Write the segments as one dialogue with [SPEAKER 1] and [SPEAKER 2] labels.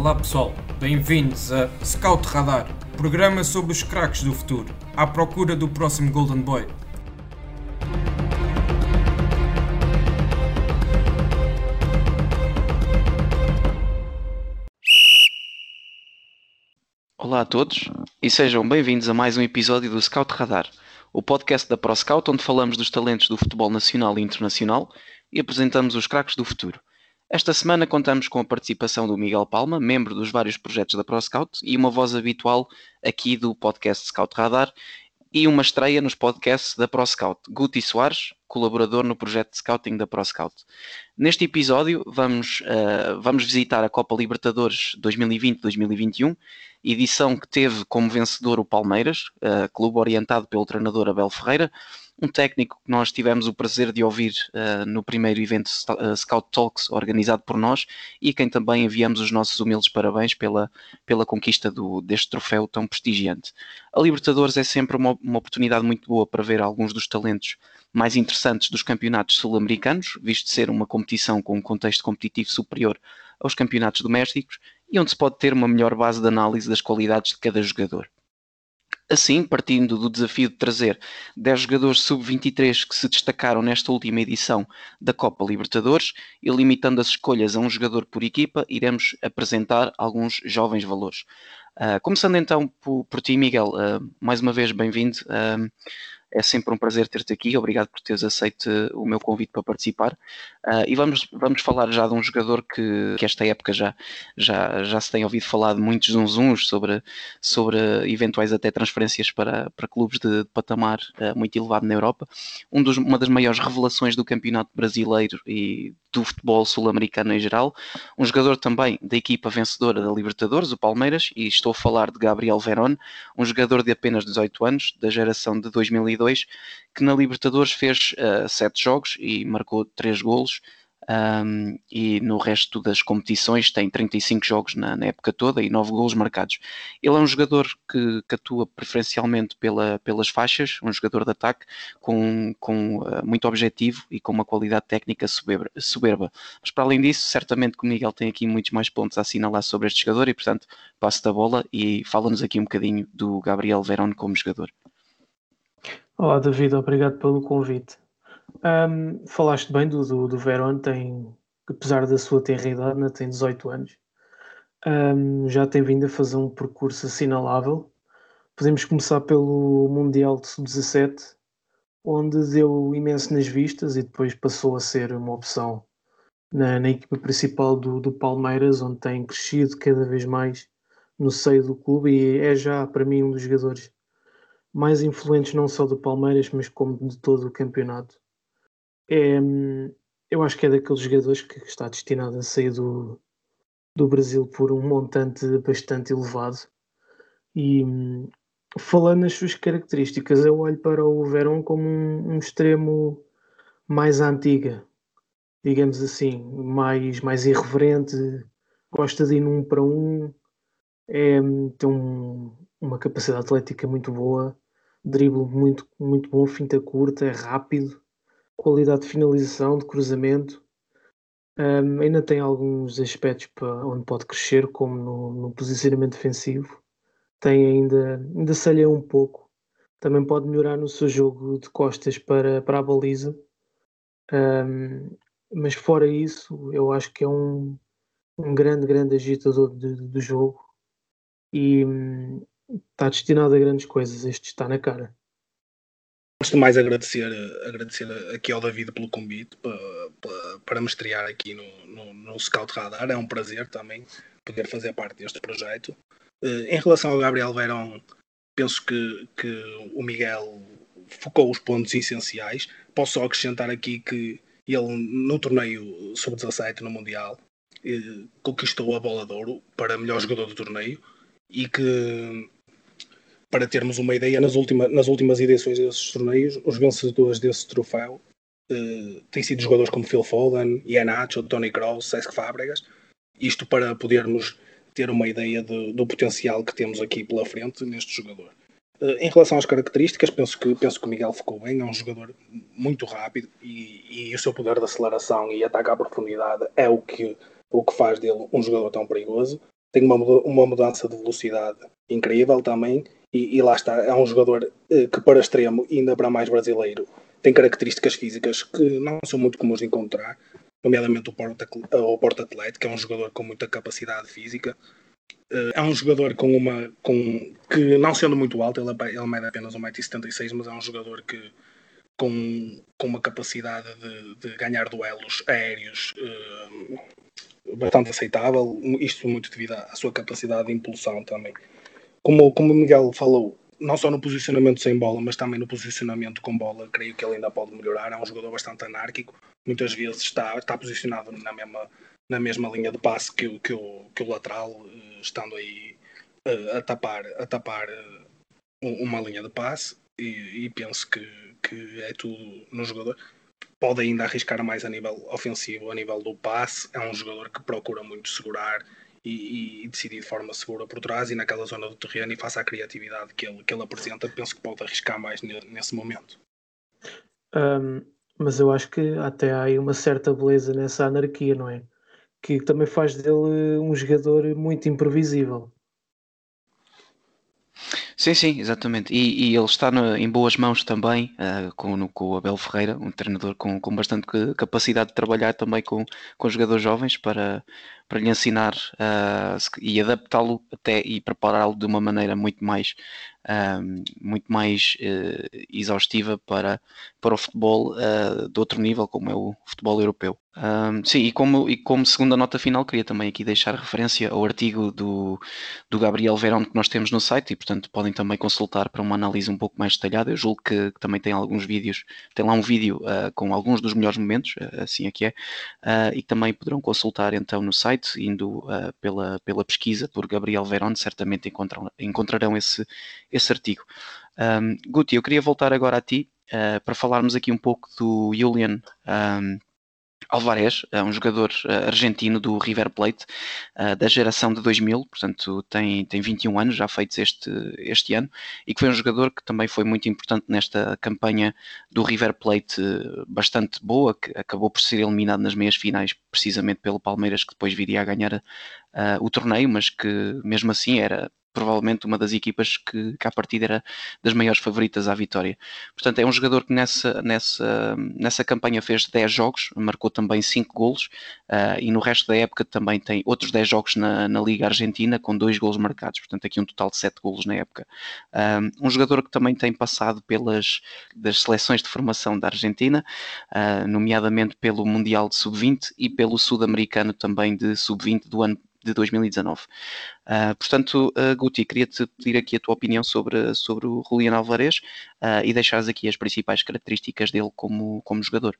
[SPEAKER 1] Olá pessoal, bem-vindos a Scout Radar, programa sobre os craques do futuro, à procura do próximo Golden Boy.
[SPEAKER 2] Olá a todos e sejam bem-vindos a mais um episódio do Scout Radar, o podcast da ProScout onde falamos dos talentos do futebol nacional e internacional e apresentamos os craques do futuro. Esta semana contamos com a participação do Miguel Palma, membro dos vários projetos da ProScout e uma voz habitual aqui do podcast Scout Radar e uma estreia nos podcasts da ProScout, Guti Soares, colaborador no projeto de scouting da ProScout. Neste episódio vamos, uh, vamos visitar a Copa Libertadores 2020-2021, edição que teve como vencedor o Palmeiras, uh, clube orientado pelo treinador Abel Ferreira, um técnico que nós tivemos o prazer de ouvir uh, no primeiro evento uh, Scout Talks organizado por nós e a quem também enviamos os nossos humildes parabéns pela, pela conquista do, deste troféu tão prestigiante. A Libertadores é sempre uma, uma oportunidade muito boa para ver alguns dos talentos mais interessantes dos campeonatos sul-americanos, visto ser uma competição com um contexto competitivo superior aos campeonatos domésticos e onde se pode ter uma melhor base de análise das qualidades de cada jogador. Assim, partindo do desafio de trazer 10 jogadores sub-23 que se destacaram nesta última edição da Copa Libertadores e limitando as escolhas a um jogador por equipa, iremos apresentar alguns jovens valores. Uh, começando então por, por ti, Miguel, uh, mais uma vez bem-vindo. Uh, é sempre um prazer ter-te aqui. Obrigado por teres aceito o meu convite para participar. Uh, e vamos, vamos falar já de um jogador que, que esta época já, já, já se tem ouvido falar de muitos zunzuns sobre, sobre eventuais até transferências para, para clubes de, de patamar uh, muito elevado na Europa. Um dos, uma das maiores revelações do campeonato brasileiro e do futebol sul-americano em geral. Um jogador também da equipa vencedora da Libertadores, o Palmeiras, e estou a falar de Gabriel Verón, um jogador de apenas 18 anos, da geração de 2002, que na Libertadores fez uh, sete jogos e marcou três golos um, e no resto das competições tem 35 jogos na, na, época toda e 9 gols marcados. Ele é um jogador que, que atua preferencialmente pela, pelas faixas, um jogador de ataque com, com uh, muito objetivo e com uma qualidade técnica soberba, soberba. Mas para além disso, certamente que o Miguel tem aqui muitos mais pontos a assinalar sobre este jogador e, portanto, passo da bola e fala-nos aqui um bocadinho do Gabriel Verón como jogador.
[SPEAKER 3] Olá, David, obrigado pelo convite. Um, falaste bem do, do, do Verón, tem, apesar da sua tenra idade, né, tem 18 anos, um, já tem vindo a fazer um percurso assinalável. Podemos começar pelo Mundial de Sub-17, onde deu imenso nas vistas e depois passou a ser uma opção na, na equipa principal do, do Palmeiras, onde tem crescido cada vez mais no seio do clube e é já para mim um dos jogadores mais influentes não só do Palmeiras, mas como de todo o campeonato é, eu acho que é daqueles jogadores que está destinado a sair do, do Brasil por um montante bastante elevado. E falando nas suas características, eu olho para o Verón como um, um extremo mais antiga, digamos assim, mais, mais irreverente, gosta de ir num para um, é, tem um, uma capacidade atlética muito boa, drible muito, muito bom, finta curta, é rápido qualidade de finalização, de cruzamento. Um, ainda tem alguns aspectos para onde pode crescer, como no, no posicionamento defensivo. Tem ainda, ainda se um pouco. Também pode melhorar no seu jogo de costas para, para a baliza. Um, mas fora isso, eu acho que é um, um grande, grande agitador do jogo e hum, está destinado a grandes coisas. Este está na cara.
[SPEAKER 4] De mais agradecer, agradecer aqui ao David pelo convite para, para, para me estrear aqui no, no, no, Scout Radar. É um prazer também poder fazer parte deste projeto. Eh, em relação ao Gabriel Verón, penso que, que o Miguel focou os pontos essenciais. Posso só acrescentar aqui que ele, no torneio sub-17 no Mundial, eh, conquistou a bola de ouro para melhor jogador do torneio e que para termos uma ideia, nas, última, nas últimas edições desses torneios, os vencedores desse troféu uh, têm sido jogadores como Phil Foden, Ian Nacho, Tony Kroos, Cesc Fábregas. Isto para podermos ter uma ideia de, do potencial que temos aqui pela frente neste jogador. Uh, em relação às características, penso que, penso que o Miguel ficou bem. É um jogador muito rápido e, e o seu poder de aceleração e ataque à profundidade é o que, o que faz dele um jogador tão perigoso. tem uma, uma mudança de velocidade incrível também, e, e lá está, é um jogador eh, que para extremo, ainda para mais brasileiro, tem características físicas que não são muito comuns de encontrar, nomeadamente o Porto, Atlético, que é um jogador com muita capacidade física, eh, é um jogador com uma. Com, que não sendo muito alto, ele, é, ele mede apenas 1,76m, mas é um jogador que com, com uma capacidade de, de ganhar duelos aéreos bastante aceitável, isto muito devido à sua capacidade de impulsão também. Como, como o Miguel falou, não só no posicionamento sem bola, mas também no posicionamento com bola, creio que ele ainda pode melhorar. É um jogador bastante anárquico, muitas vezes está, está posicionado na mesma, na mesma linha de passe que, que, o, que o lateral, eh, estando aí uh, a tapar, a tapar uh, uma linha de passe, e, e, penso que, que é tudo no jogador. Pode ainda arriscar mais a nível ofensivo, a nível do passe. É um jogador que procura muito segurar e, e, decidir de forma segura por trás e naquela zona do terreno e faça a criatividade que ele, que ele apresenta, penso que pode arriscar mais nesse momento.
[SPEAKER 3] Um, mas eu acho que até há aí uma certa beleza nessa anarquia, não é? Que também faz dele um jogador muito imprevisível.
[SPEAKER 2] Sim, sim, exatamente. E, e ele está no, em boas mãos também uh, com, no, com o Abel Ferreira, um treinador com, com bastante capacidade de trabalhar também com, com jogadores jovens para, para lhe ensinar uh, e adaptá-lo até e prepará-lo de uma maneira muito mais um, muito mais uh, exaustiva para, para o futebol uh, de outro nível, como é o futebol europeu. Sim, e como, e como segunda nota final, queria também aqui deixar referência ao artigo do, do Gabriel Verón que nós temos no site e, portanto, podem também consultar para uma análise um pouco mais detalhada. Eu julgo que, que também tem alguns vídeos, tem lá um vídeo com alguns dos melhores momentos, assim é que é, e que também poderão consultar então no site, indo pela, pela pesquisa por Gabriel Verón, certamente encontram, encontrarão esse, esse artigo. Um, Guti, eu queria voltar agora a ti uh, para falarmos aqui um pouco do Julian um, Alvarez, é um jogador uh, argentino do River Plate, uh, da geração de 2000, portanto tem, tem 21 anos já feitos este, este ano, e que foi um jogador que também foi muito importante nesta campanha do River Plate bastante boa, que acabou por ser eliminado nas meias finais precisamente pelo Palmeiras, que depois viria a ganhar uh, o torneio, mas que mesmo assim era provavelmente uma das equipas que, que à partida era das maiores favoritas à vitória. Portanto, é um jogador que nessa, nessa, nessa campanha fez 10 jogos, marcou também 5 golos uh, e no resto da época também tem outros 10 jogos na, na Liga Argentina com 2 golos marcados, portanto aqui um total de 7 golos na época. Um, um jogador que também tem passado pelas das seleções de formação da Argentina, uh, nomeadamente pelo Mundial de Sub-20 e pelo Sul-Americano também de Sub-20 do ano de 2019. Uh, ah, portanto, uh, Guti, queria-te pedir aqui a tua opinião sobre, sobre o Julián Alvarez uh, e deixares aqui as principais características dele como, como jogador.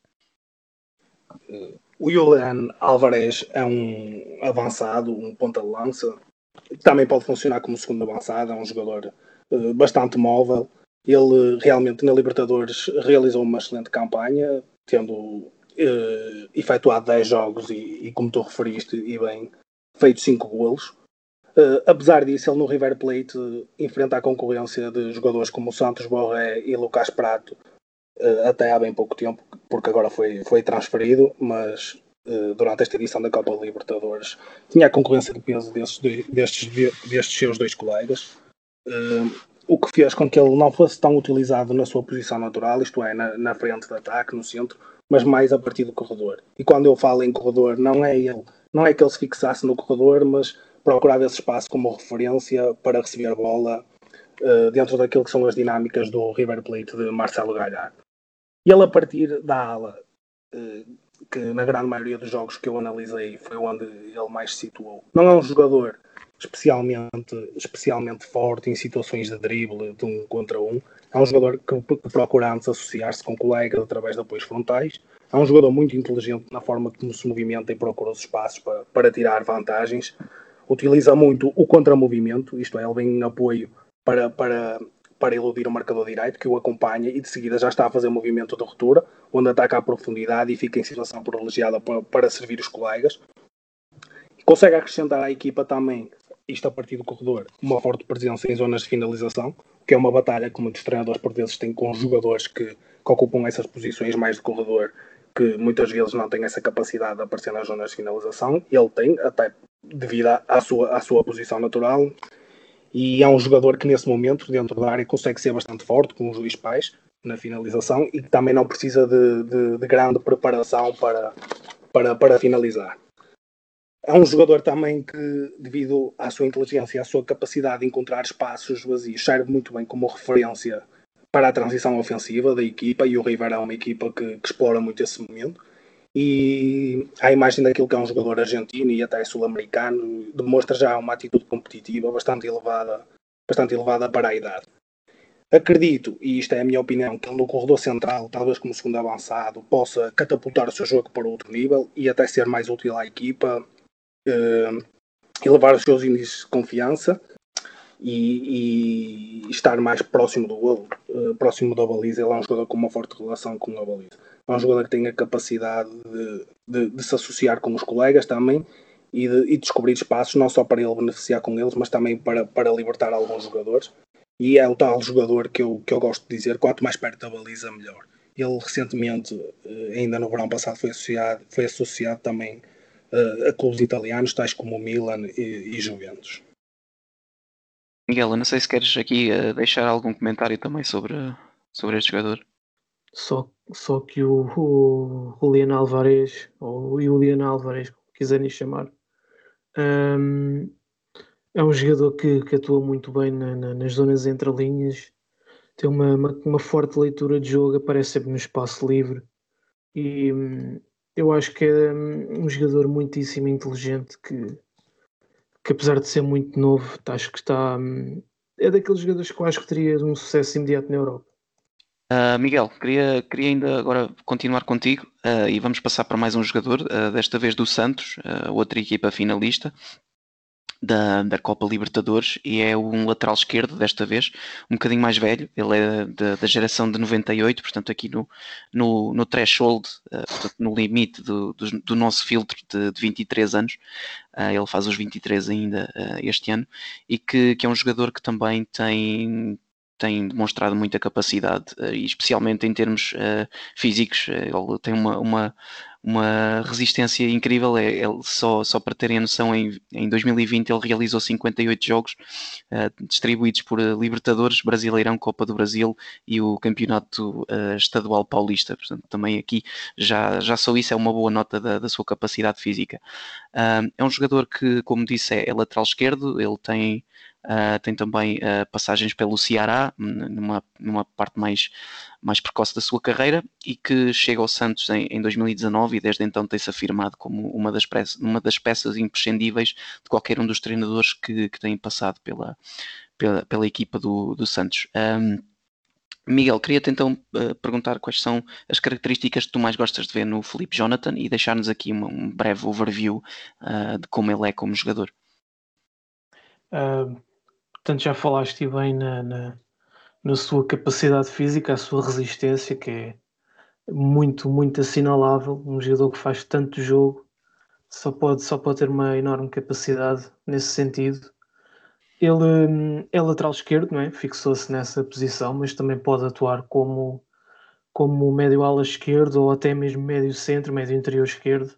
[SPEAKER 4] O Julián Alvarez é um avançado, um ponta de lança, também pode funcionar como segundo avançado, é um jogador bastante móvel. Ele realmente na Libertadores realizou uma excelente campanha, tendo uh, efetuado 10 jogos e, e, como tu referiste, e bem, feito 5 golos. Uh, apesar disso, ele no River Plate uh, enfrenta a concorrência de jogadores como Santos Borré e Lucas Prato uh, até há bem pouco tempo, porque agora foi, foi transferido, mas durante esta edição da Copa Libertadores tinha a concorrência de peso destes, destes, destes seus dois colegas, o que fez com que ele não fosse tão utilizado na sua posição natural, isto é, na, na frente de ataque, no centro, mas mais a partir do corredor. E quando eu falo em corredor, não é ele não é que ele se fixasse no corredor, mas procurava esse espaço como referência para receber bola uh, dentro daquilo que são as dinâmicas do River Plate de Marcelo Galhardo. E ele a partir da ala, uh, que na grande maioria dos jogos que eu analisei foi onde ele mais se situou. Não é um jogador especialmente, especialmente forte em situações de drible de um contra um. É um jogador que, que procura antes associar-se com colegas através de apoios frontais é um jogador muito inteligente na forma como se movimenta e procura os espaços para, para tirar vantagens. Utiliza muito o contramovimento, isto é, ele vem em apoio para, para, para iludir o marcador direito, que o acompanha e de seguida já está a fazer movimento de ruptura, onde ataca a profundidade e fica em situação privilegiada para, para servir os colegas. Consegue acrescentar à equipa também, isto a partir do corredor, uma forte presença em zonas de finalização, que é uma batalha que muitos treinadores por vezes têm com jogadores que, que ocupam essas posições mais de corredor que muitas vezes não têm essa capacidade de aparecer nas zonas de finalização. Ele tem, até devido à sua, à sua posição natural. E é um jogador que, nesse momento, dentro da área, consegue ser bastante forte, com os dois pés na finalização e que também não precisa de, de, de grande preparação para, para, para finalizar. É um jogador também que, devido à sua inteligência à sua capacidade de encontrar espaços vazios, serve muito bem como referência para a transição ofensiva da equipa e o River é uma equipa que, que explora muito esse momento e a imagem daquilo que é um jogador argentino e até sul-americano demonstra já uma atitude competitiva bastante elevada, bastante elevada para a idade. Acredito, e isto é a minha opinião, que ele no corredor central, talvez como segundo avançado, possa catapultar o seu jogo para outro nível e até ser mais útil à equipa, elevar os seus índices de confiança e, e, estar mais próximo do golo, uh, próximo da baliza. Ele é um jogador com uma forte relação com a baliza. É um jogador que tem a capacidade de, de, de se associar com os colegas também e de e descobrir espaços, não só para ele beneficiar com eles, mas também para, para libertar alguns jogadores. E é o tal jogador que eu, que eu gosto de dizer: quanto mais perto da baliza, melhor. Ele recentemente, eh, ainda no verão passado, foi associado, foi associado também a clubes italianos, tais como o Milan e, e Juventus.
[SPEAKER 2] Miguel, eu não sei se queres aqui uh, deixar algum comentário também sobre, sobre este jogador.
[SPEAKER 3] Só, só que o, o Julian Alvarez, ou o Julian Alvarez, como quiserem chamar, um, é um jogador que, que atua muito bem na, na, nas zonas entre linhas, tem uma, uma, uma, forte leitura de jogo, aparece sempre no espaço livre e hum, eu acho que é hum, um jogador muitíssimo inteligente que que apesar de ser muito novo, acho que está. Hum, é daqueles jogadores que eu acho que teria um sucesso imediato na Europa.
[SPEAKER 2] Uh, Miguel, queria, queria ainda agora continuar contigo uh, e vamos passar para mais um jogador, uh, desta vez do Santos, outra equipa finalista, da, da Copa Libertadores e é um lateral esquerdo desta vez, um bocadinho mais velho, ele é da, da geração de 98, portanto aqui no, no, no threshold, uh, portanto, no limite do, do, do nosso filtro de, de 23 anos, uh, ele faz os 23 ainda uh, este ano, e que, que é um jogador que também tem tem demonstrado muita capacidade, especialmente em termos físicos. Ele tem uma, uma, uma resistência incrível. É, ele, só, só para terem a noção, em, em 2020 ele realizou 58 jogos uh, distribuídos por uh, Libertadores, Brasileirão, Copa do Brasil e o Campeonato uh, Estadual Paulista. Portanto, também aqui já, já só isso é uma boa nota da, da sua capacidade física. é um jogador que, como disse, é, é lateral esquerdo, ele tem Uh, tem também uh, passagens pelo Ceará, numa, numa parte mais, mais precoce da sua carreira, e que chega ao Santos em, em 2019 e desde então tem-se afirmado como uma das, peças, uma das peças imprescindíveis de qualquer um dos treinadores que, que têm passado pela, pela, pela equipa do, do Santos. Um, Miguel, queria-te então uh, perguntar quais são as características que tu mais gostas de ver no Felipe Jonathan e deixar-nos aqui uma, um breve overview de como ele é como jogador.
[SPEAKER 3] Uh, Portanto, já falaste bem na, na, na sua capacidade física, a sua resistência, que é muito, muito assinalável. Um jogador que faz tanto jogo só pode, só pode ter uma enorme capacidade nesse sentido. Ele hum, é lateral esquerdo, não é? fixou-se nessa posição, mas também pode atuar como, como médio ala esquerdo ou até mesmo médio centro, médio interior esquerdo.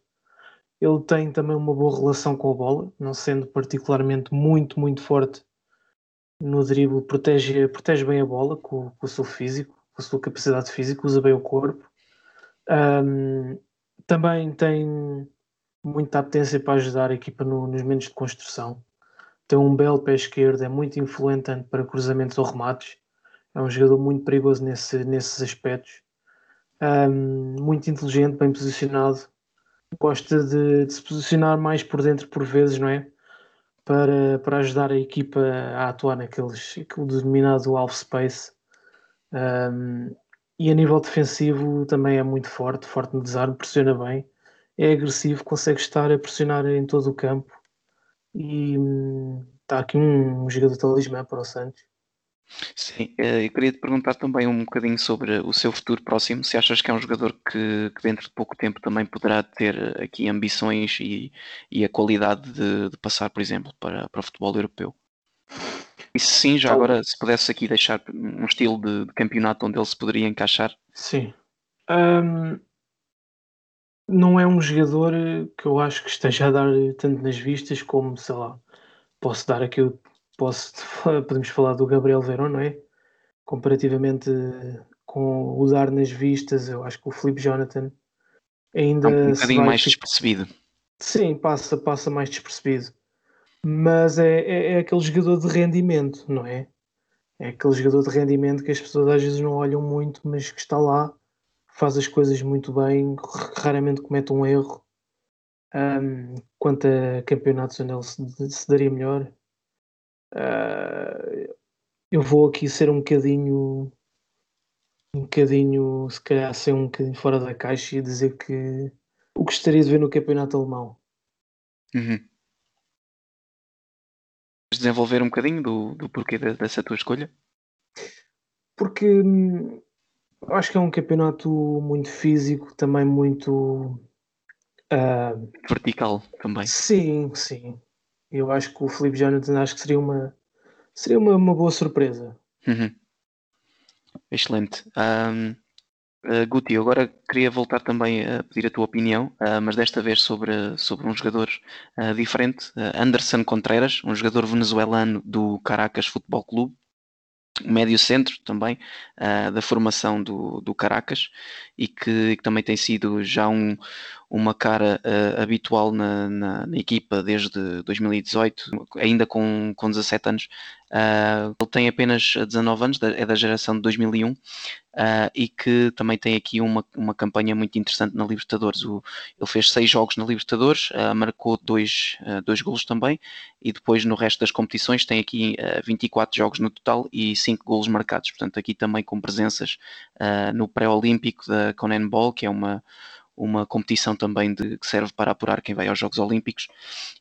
[SPEAKER 3] Ele tem também uma boa relação com a bola, não sendo particularmente muito, muito forte no drible protege, protege bem a bola com, com, o seu físico, com a sua capacidade física, usa bem o corpo. Um, também tem muita apetência para ajudar a equipa no, nos momentos de construção. Tem um belo pé esquerdo, é muito influente para cruzamentos ou remates. É um jogador muito perigoso nesse, nesses aspectos. Um, muito inteligente, bem posicionado. Gosta de, de se posicionar mais por dentro por vezes, não é? Para, para ajudar a equipa a atuar naqueles aquele denominado half space. Um, e a nível defensivo também é muito forte, forte no desarme, pressiona bem, é agressivo, consegue estar a pressionar em todo o campo. E hum, está aqui um, um jogador talismã para o Santos.
[SPEAKER 2] Sim, eh, eu queria te perguntar também um bocadinho sobre o seu futuro próximo. Se achas que é um jogador que, que dentro de pouco tempo também poderá ter aqui ambições e, e a qualidade de, de, passar, por exemplo, para, para o futebol europeu? E se sim, já agora, se pudesse aqui deixar um estilo de, de campeonato onde ele se poderia encaixar?
[SPEAKER 3] Sim. Um, não é um jogador que eu acho que esteja a dar tanto nas vistas como, sei lá, posso dar aqui, posso, podemos falar do Gabriel Verón, não é? Comparativamente com o dar nas vistas, eu acho que o Felipe Jonathan ainda.
[SPEAKER 2] É um bocadinho mais despercebido.
[SPEAKER 3] Sim, passa, passa mais despercebido. Mas é, é, é, aquele jogador de rendimento, não é? É aquele jogador de rendimento que as pessoas às vezes não olham muito, mas que está lá, faz as coisas muito bem, raramente comete um erro. Um, quanto a campeonatos onde ele se, se daria melhor, uh, eu vou aqui ser um bocadinho um bocadinho, se calhar ser um bocadinho fora da caixa e dizer que o que gostaria de ver no campeonato alemão.
[SPEAKER 2] Uhum. Desenvolver um bocadinho do, do porquê dessa tua escolha?
[SPEAKER 3] Porque hum, acho que é um campeonato muito físico, também muito uh,
[SPEAKER 2] vertical também.
[SPEAKER 3] Sim, sim. Eu acho que o Felipe Jonathan acho que seria uma seria uma, uma boa surpresa.
[SPEAKER 2] Uhum. Excelente. Um, uh, Guti, agora queria voltar também a pedir a tua opinião, uh, mas desta vez sobre, sobre um jogador uh, diferente, Anderson Contreras, um jogador venezuelano do Caracas Futebol Clube, médio centro também uh, da formação do, do Caracas e que, que, também tem sido já um, uma cara uh, habitual na, na, na, equipa desde 2018, ainda com, com 17 anos. Uh, ele tem apenas 19 anos, é da geração de 2001 uh, e que também tem aqui uma, uma campanha muito interessante na Libertadores. O, ele fez seis jogos na Libertadores, marcou dois, dois golos também, e depois no resto das competições tem aqui 24 jogos no total e 5 golos marcados. Portanto, aqui também com presenças no pré-olímpico da Conan Ball, que é uma uma competição também de, que serve para apurar quem vai aos Jogos Olímpicos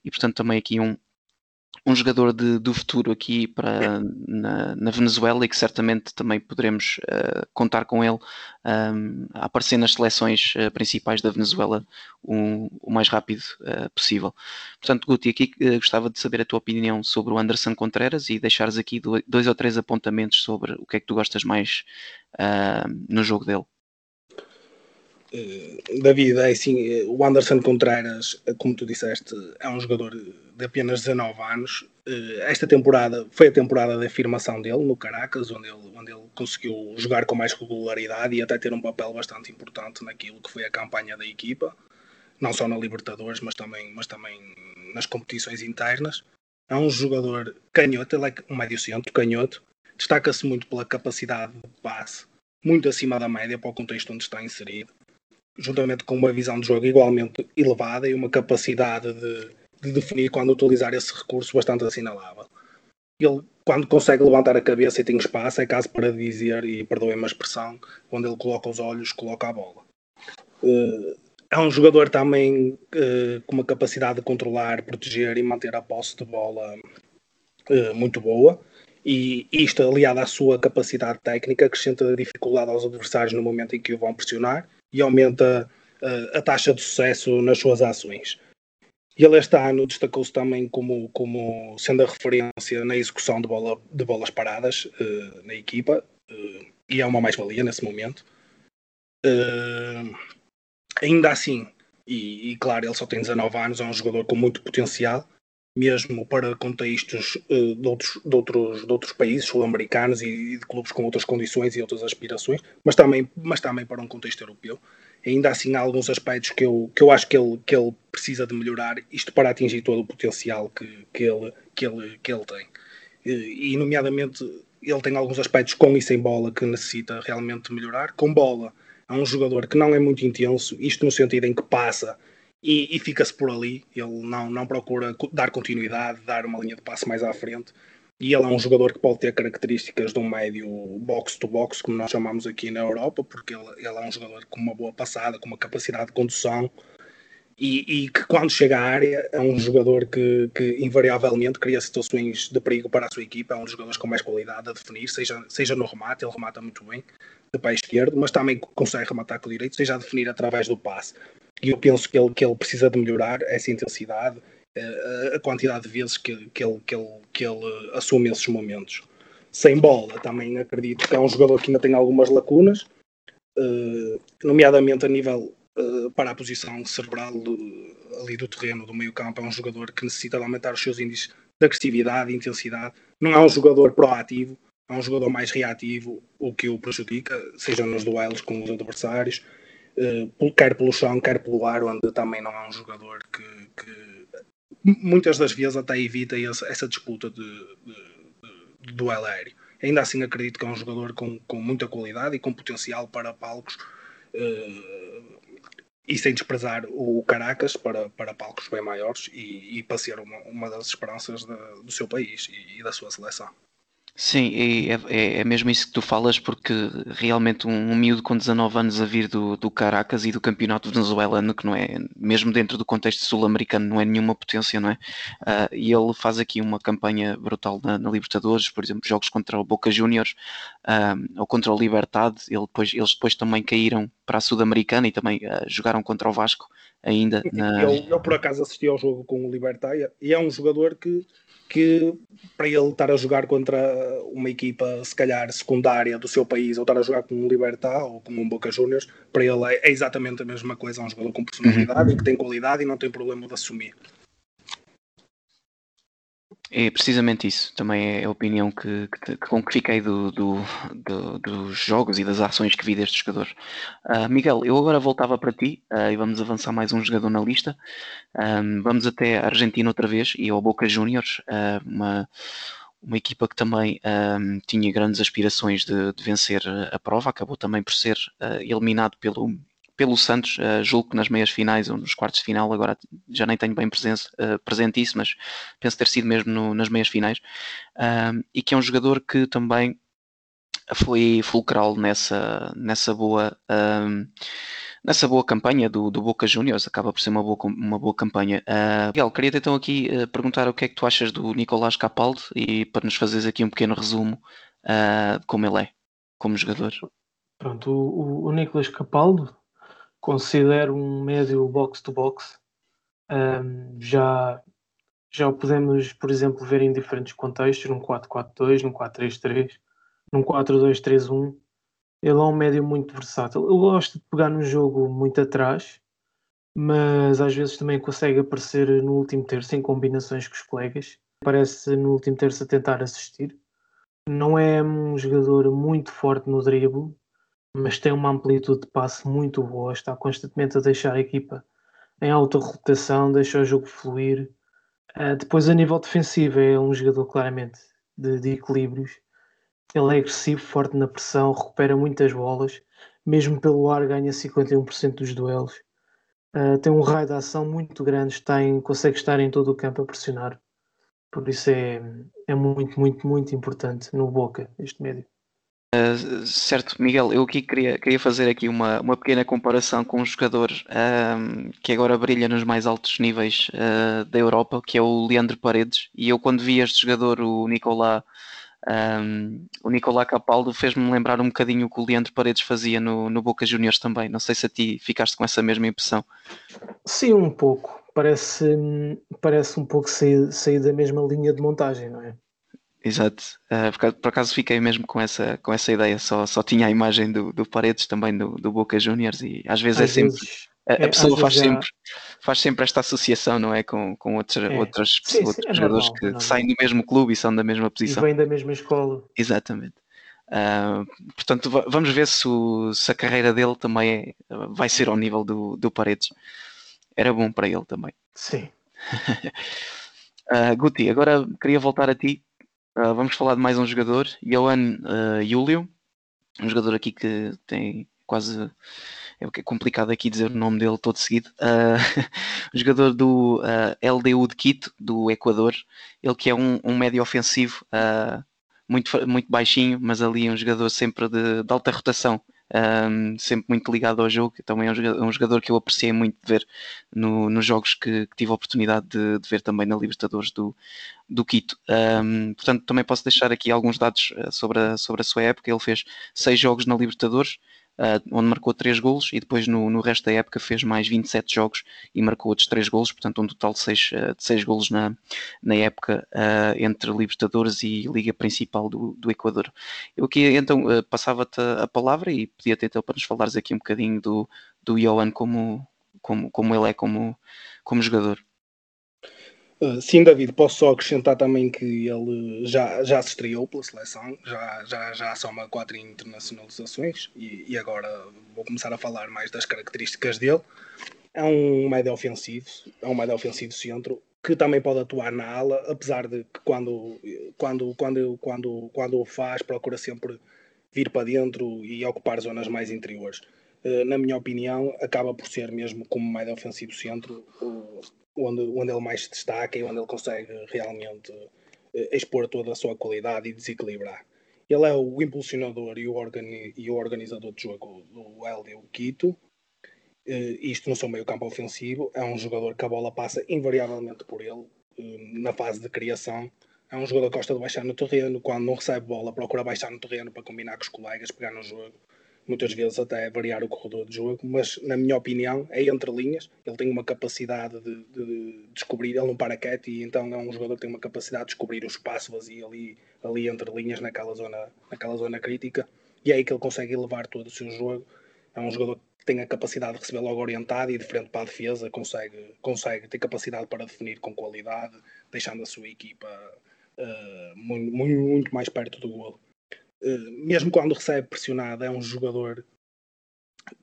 [SPEAKER 2] e portanto também aqui um, um jogador de, do futuro aqui para, na, na, Venezuela e que certamente também poderemos uh, contar com ele um, a aparecer nas seleções uh, principais da Venezuela o, o mais rápido uh, possível. Portanto, Guti, aqui gostava de saber a tua opinião sobre o Anderson Contreras e deixares aqui dois ou três apontamentos sobre o que é que tu gostas mais no jogo dele.
[SPEAKER 4] David, é assim, o Anderson Contreras, como tu disseste, é um jogador de apenas 19 anos. Esta temporada foi a temporada de afirmação dele no Caracas, onde ele, onde ele conseguiu jogar com mais regularidade e até ter um papel bastante importante naquilo que foi a campanha da equipa, não só na Libertadores, mas também, mas também nas competições internas. É um jogador canhoto, ele é um médio centro, canhoto, destaca-se muito pela capacidade de passe, muito acima da média para o contexto onde está inserido juntamente com uma visão de jogo igualmente elevada e uma capacidade de, de definir quando utilizar esse recurso bastante assinalável. Ele, quando consegue levantar a cabeça e tem espaço, é caso para dizer, e perdoem-me a expressão, quando ele coloca os olhos, coloca a bola. Uh, é um jogador também uh, com uma capacidade de controlar, proteger e manter a posse de bola uh, muito boa. E isto, aliado à sua capacidade técnica, acrescenta dificuldade aos adversários no momento em que o vão pressionar e aumenta uh, a taxa de sucesso nas suas ações. Ele este ano destacou-se também como, como sendo a referência na execução de, bola, de bolas paradas uh, na equipa, uh, e é uma mais-valia nesse momento. ainda assim, e, e, claro, ele só tem 19 anos, é um jogador com muito potencial, mesmo para contextos uh, de, outros, de, outros, de outros países sul-americanos e, e, de clubes com outras condições e outras aspirações, mas também, mas também para um contexto europeu. Ainda assim, há alguns aspectos que eu, que eu acho que ele, que ele precisa de melhorar, isto para atingir todo o potencial que, que, ele, que, ele, que ele tem. E, nomeadamente, ele tem alguns aspectos com e sem bola que necessita realmente melhorar. Com bola, é um jogador que não é muito intenso, isto no sentido em que passa e, e fica-se por ali. Ele não, não procura dar continuidade, dar uma linha de passe mais à frente. E ele é um jogador que pode ter características de um médio box-to-box, como nós chamamos aqui na Europa, porque ele, ele, é um jogador com uma boa passada, com uma capacidade de condução e, e que, quando chega à área, é um jogador que, que, invariavelmente cria situações de perigo para a sua equipa. É um dos jogadores com mais qualidade a definir, seja, seja no remate, ele remata muito bem de pé esquerdo, mas também consegue rematar com o direito, seja a definir através do passe. E eu penso que ele, que ele precisa de melhorar essa intensidade, eh, a quantidade de vezes que, que, ele, que, ele, que ele assume esses momentos. Sem bola, também acredito que é um jogador que ainda tem algumas lacunas, eh, nomeadamente a nível eh, para a posição cerebral do, ali do terreno, do meio campo. É um jogador que necessita de aumentar os seus índices de agressividade e intensidade. Não é um jogador proativo, é um jogador mais reativo, o que o prejudica, seja nos duelos com os adversários, uh, quer pelo chão, quer pelo ar, onde também não é um jogador que, que muitas das vezes até evita essa, essa disputa de, de, de, duelo aéreo. Ainda assim acredito que é um jogador com, com muita qualidade e com potencial para palcos uh, e sem desprezar o Caracas para, para palcos bem maiores e, e para ser uma, uma das esperanças do seu país e, e da sua seleção.
[SPEAKER 2] Sim, é, é, é mesmo isso que tu falas, porque realmente um, um miúdo com 19 anos a vir do, do Caracas e do campeonato venezuelano, que não é, mesmo dentro do contexto sul-americano, não é nenhuma potência, não é? Uh, e ele faz aqui uma campanha brutal na, na Libertadores, por exemplo, jogos contra o Boca Juniors uh, ou contra o Libertad, ele depois, eles depois também caíram para a Sul-Americana e também uh, jogaram contra o Vasco ainda. Na...
[SPEAKER 4] Eu, eu, por acaso assisti ao jogo com o Libertad e é um jogador que que para ele estar a jogar contra uma equipa, se calhar, secundária do seu país, ou estar a jogar com um Libertar ou com um Boca Juniors, para ele é, exatamente a mesma coisa. É um jogador com personalidade uhum. e que tem qualidade e não tem problema de assumir.
[SPEAKER 2] É precisamente isso, também é a opinião que, que, com que fiquei do, do, do, dos jogos e das ações que vi deste jogador. Uh, Miguel, eu agora voltava para ti uh, e vamos avançar mais um jogador na lista. Um, vamos até a Argentina outra vez e ao Boca Juniors, uh, uma, uma equipa que também um, tinha grandes aspirações de, de, vencer a prova, acabou também por ser eliminado pelo pelo Santos, uh, julgo que nas meias finais ou nos quartos de final, agora já nem tenho bem presença, uh, presente isso, mas penso ter sido mesmo no, nas meias finais, uh, e que é um jogador que também foi fulcral nessa, nessa boa nessa boa campanha do, do Boca Juniors, acaba por ser uma boa, uma boa campanha. Uh, Miguel, queria então aqui uh, perguntar o que é que tu achas do Nicolás Capaldo e para nos fazeres aqui um pequeno resumo uh, como ele é, como jogador.
[SPEAKER 3] Pronto, o, o Nicolás Capaldo considero um médio box-to-box. Um, já, já o podemos, por exemplo, ver em diferentes contextos, num 4-4-2, num 4-3-3, num 4-2-3-1. Ele é um médio muito versátil. Eu gosto de pegar no jogo muito atrás, mas às vezes também consegue aparecer no último terço em combinações com os colegas. Aparece no último terço a tentar assistir. Não é um jogador muito forte no drible, mas tem uma amplitude de passe muito boa, está constantemente a deixar a equipa em alta rotação, deixa o jogo fluir. Uh, depois, a nível defensivo, é um jogador claramente de, de, equilíbrios. Ele é agressivo, forte na pressão, recupera muitas bolas, mesmo pelo ar, ganha 51% dos duelos. Uh, tem um raio de ação muito grande, está em, consegue estar em todo o campo a pressionar. Por isso é, é muito, muito, muito importante no Boca, este médio.
[SPEAKER 2] Uh, certo, Miguel, eu aqui queria, queria fazer aqui uma, uma pequena comparação com um jogador que agora brilha nos mais altos níveis uh, da Europa, que é o Leandro Paredes, e eu quando vi este jogador, o Nicolá, um, o Nicolá Capaldo, fez-me lembrar um bocadinho o que o Leandro Paredes fazia no, no Boca Juniors também, não sei se a ti ficaste com essa mesma impressão.
[SPEAKER 3] Sim, um pouco, parece, parece um pouco sair, sair da mesma linha de montagem, não é?
[SPEAKER 2] Exato. Uh, por, acaso fiquei mesmo com essa, com essa ideia. Só, só tinha a imagem do, do Paredes também do, do Boca Juniors e às vezes às é sempre. Vezes, a, a é, pessoa faz, já... sempre, faz sempre esta associação, não é? Com, com outros, é. outras, sim, outros sim, é jogadores normal, que saem do mesmo clube e são da mesma posição.
[SPEAKER 3] E vêm da mesma escola.
[SPEAKER 2] Exatamente. Uh, portanto, vamos ver se, o, se, a carreira dele também é, vai ser ao nível do, do Paredes. Era bom para ele também.
[SPEAKER 3] Sim.
[SPEAKER 2] uh, Guti, agora queria voltar a ti Uh, vamos falar de mais um jogador, Johan uh, Julio, um jogador aqui que tem quase é é complicado aqui dizer o nome dele todo seguido. Uh, um jogador do uh, LDU de Quito, do Equador, ele que é um, um médio ofensivo muito, muito baixinho, mas ali um jogador sempre de, de alta rotação um, sempre muito ligado ao jogo. Também é um jogador, é um jogador que eu apreciei muito de ver no, nos jogos que, que, tive a oportunidade de, de, ver também na Libertadores do, do Quito. Um, portanto, também posso deixar aqui alguns dados eh, sobre a, sobre a sua época. Ele fez seis jogos na Libertadores, uh, onde marcou 3 golos e depois no, no resto da época fez mais 27 jogos e marcou outros 3 golos, portanto um total de 6, uh, de 6 golos na, na época uh, entre Libertadores e Liga Principal do, do Equador. Eu aqui então passava-te a palavra e pedia-te então para nos falares aqui um bocadinho do, do Johan como, como, como ele é como, como jogador.
[SPEAKER 4] Uh, sim, David, posso só acrescentar também que ele já, já se estreou pela seleção, já, já, já soma quatro internacionalizações e, e agora vou começar a falar mais das características dele. É um médio ofensivo, é um médio ofensivo centro que também pode atuar na ala, apesar de que quando, quando, quando, quando, quando o faz procura sempre vir para dentro e ocupar zonas mais interiores. Uh, na minha opinião, acaba por ser mesmo como médio ofensivo centro onde, onde ele mais se destaca e onde ele consegue realmente eh, expor toda a sua qualidade e desequilibrar. Ele é o impulsionador e o, organi e o organizador de jogo do LDU Quito. Uh, isto no seu meio campo ofensivo. É um jogador que a bola passa invariavelmente por ele na fase de criação. É um jogador que gosta de baixar no terreno. Quando não recebe bola, procura baixar no terreno para combinar com os colegas, pegar no jogo muitas vezes até variar o corredor de jogo, mas na minha opinião é entre linhas, ele tem uma capacidade de, de descobrir, ele não para quieto e então é um jogador que tem uma capacidade de descobrir o espaço vazio ali, ali entre linhas naquela zona, naquela zona crítica. E é aí que ele consegue elevar todo o seu jogo, é um jogador que tem a capacidade de receber logo orientado e de frente para a defesa consegue, consegue ter capacidade para definir com qualidade, deixando a sua equipa uh, muito, muito mais perto do golo. Eh, mesmo quando recebe pressionado, é um jogador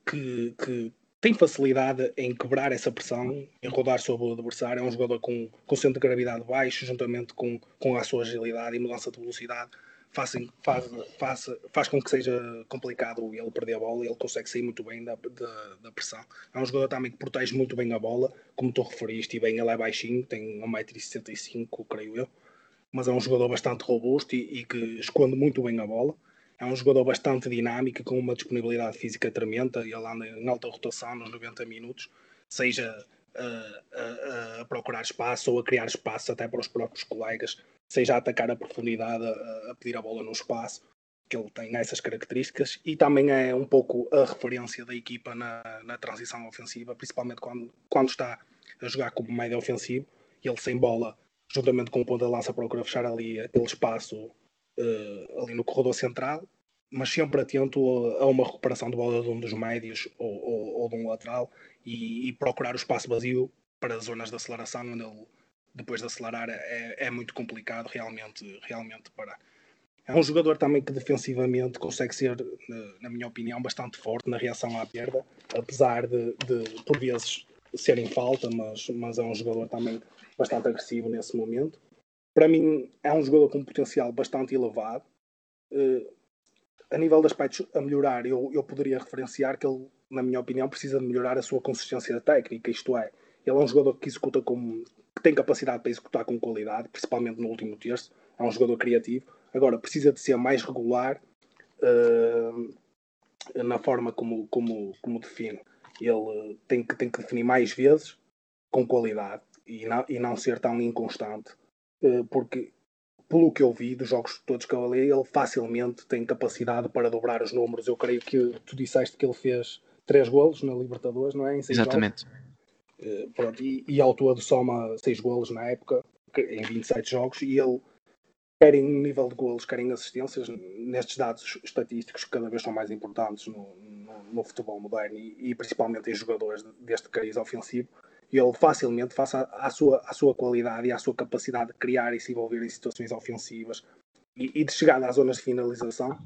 [SPEAKER 4] que, que, tem facilidade em quebrar essa pressão, em rodar sobre o adversário. É um jogador com, com centro de gravidade baixo, juntamente com, com a sua agilidade e mudança de velocidade. Faz, faz, faz, faz com que seja complicado ele perder a bola ele consegue sair muito bem da, da, da, pressão. É um jogador também que protege muito bem a bola, como tu referiste, e bem ele é baixinho, tem 1,65m, creio eu mas é um jogador bastante robusto e, e, que esconde muito bem a bola. É um jogador bastante dinâmico, com uma disponibilidade física tremenda, e ele anda em alta rotação nos 90 minutos, seja a, a, a, procurar espaço ou a criar espaço até para os próprios colegas, seja a atacar a profundidade, a, a pedir a bola no espaço, que ele tem essas características, e também é um pouco a referência da equipa na, na transição ofensiva, principalmente quando, quando está a jogar como médio ofensivo, ele sem bola juntamente com o ponto de lança procura fechar ali aquele espaço uh, ali no corredor central, mas sempre atento a, uma recuperação de bola de um dos médios ou, ou, ou de um lateral e, e, procurar o espaço vazio para as zonas de aceleração onde ele depois de acelerar é, é muito complicado realmente, realmente parar. É um jogador também que defensivamente consegue ser, na minha opinião, bastante forte na reação à perda, apesar de, de por vezes ser em falta, mas, mas é um jogador também bastante agressivo nesse momento. Para mim, é um jogador com um potencial bastante elevado. Uh, a nível de aspectos a melhorar, eu, eu poderia referenciar que ele, na minha opinião, precisa de melhorar a sua consistência técnica, isto é, ele é um jogador que executa com, que tem capacidade para executar com qualidade, principalmente no último terço, é um jogador criativo. Agora, precisa de ser mais regular uh, na forma como, como, como define. Ele tem que, tem que definir mais vezes com qualidade e não, e não ser tão inconstante, eh, porque pelo que eu vi dos jogos todos que eu olhei, ele facilmente tem capacidade para dobrar os números. Eu creio que tu disseste que ele fez três golos na Libertadores, não é?
[SPEAKER 2] Exatamente.
[SPEAKER 4] Uh, pronto, e, e ao todo soma seis golos na época, em 27 jogos, e ele, quer em nível de golos, quer em assistências, nestes dados estatísticos que cada vez são mais importantes no, no, futebol moderno e, e, principalmente em jogadores deste cariz ofensivo, ele facilmente, face à, sua, à sua qualidade e à sua capacidade de criar e se envolver em situações ofensivas e, e de chegar às zonas de finalização,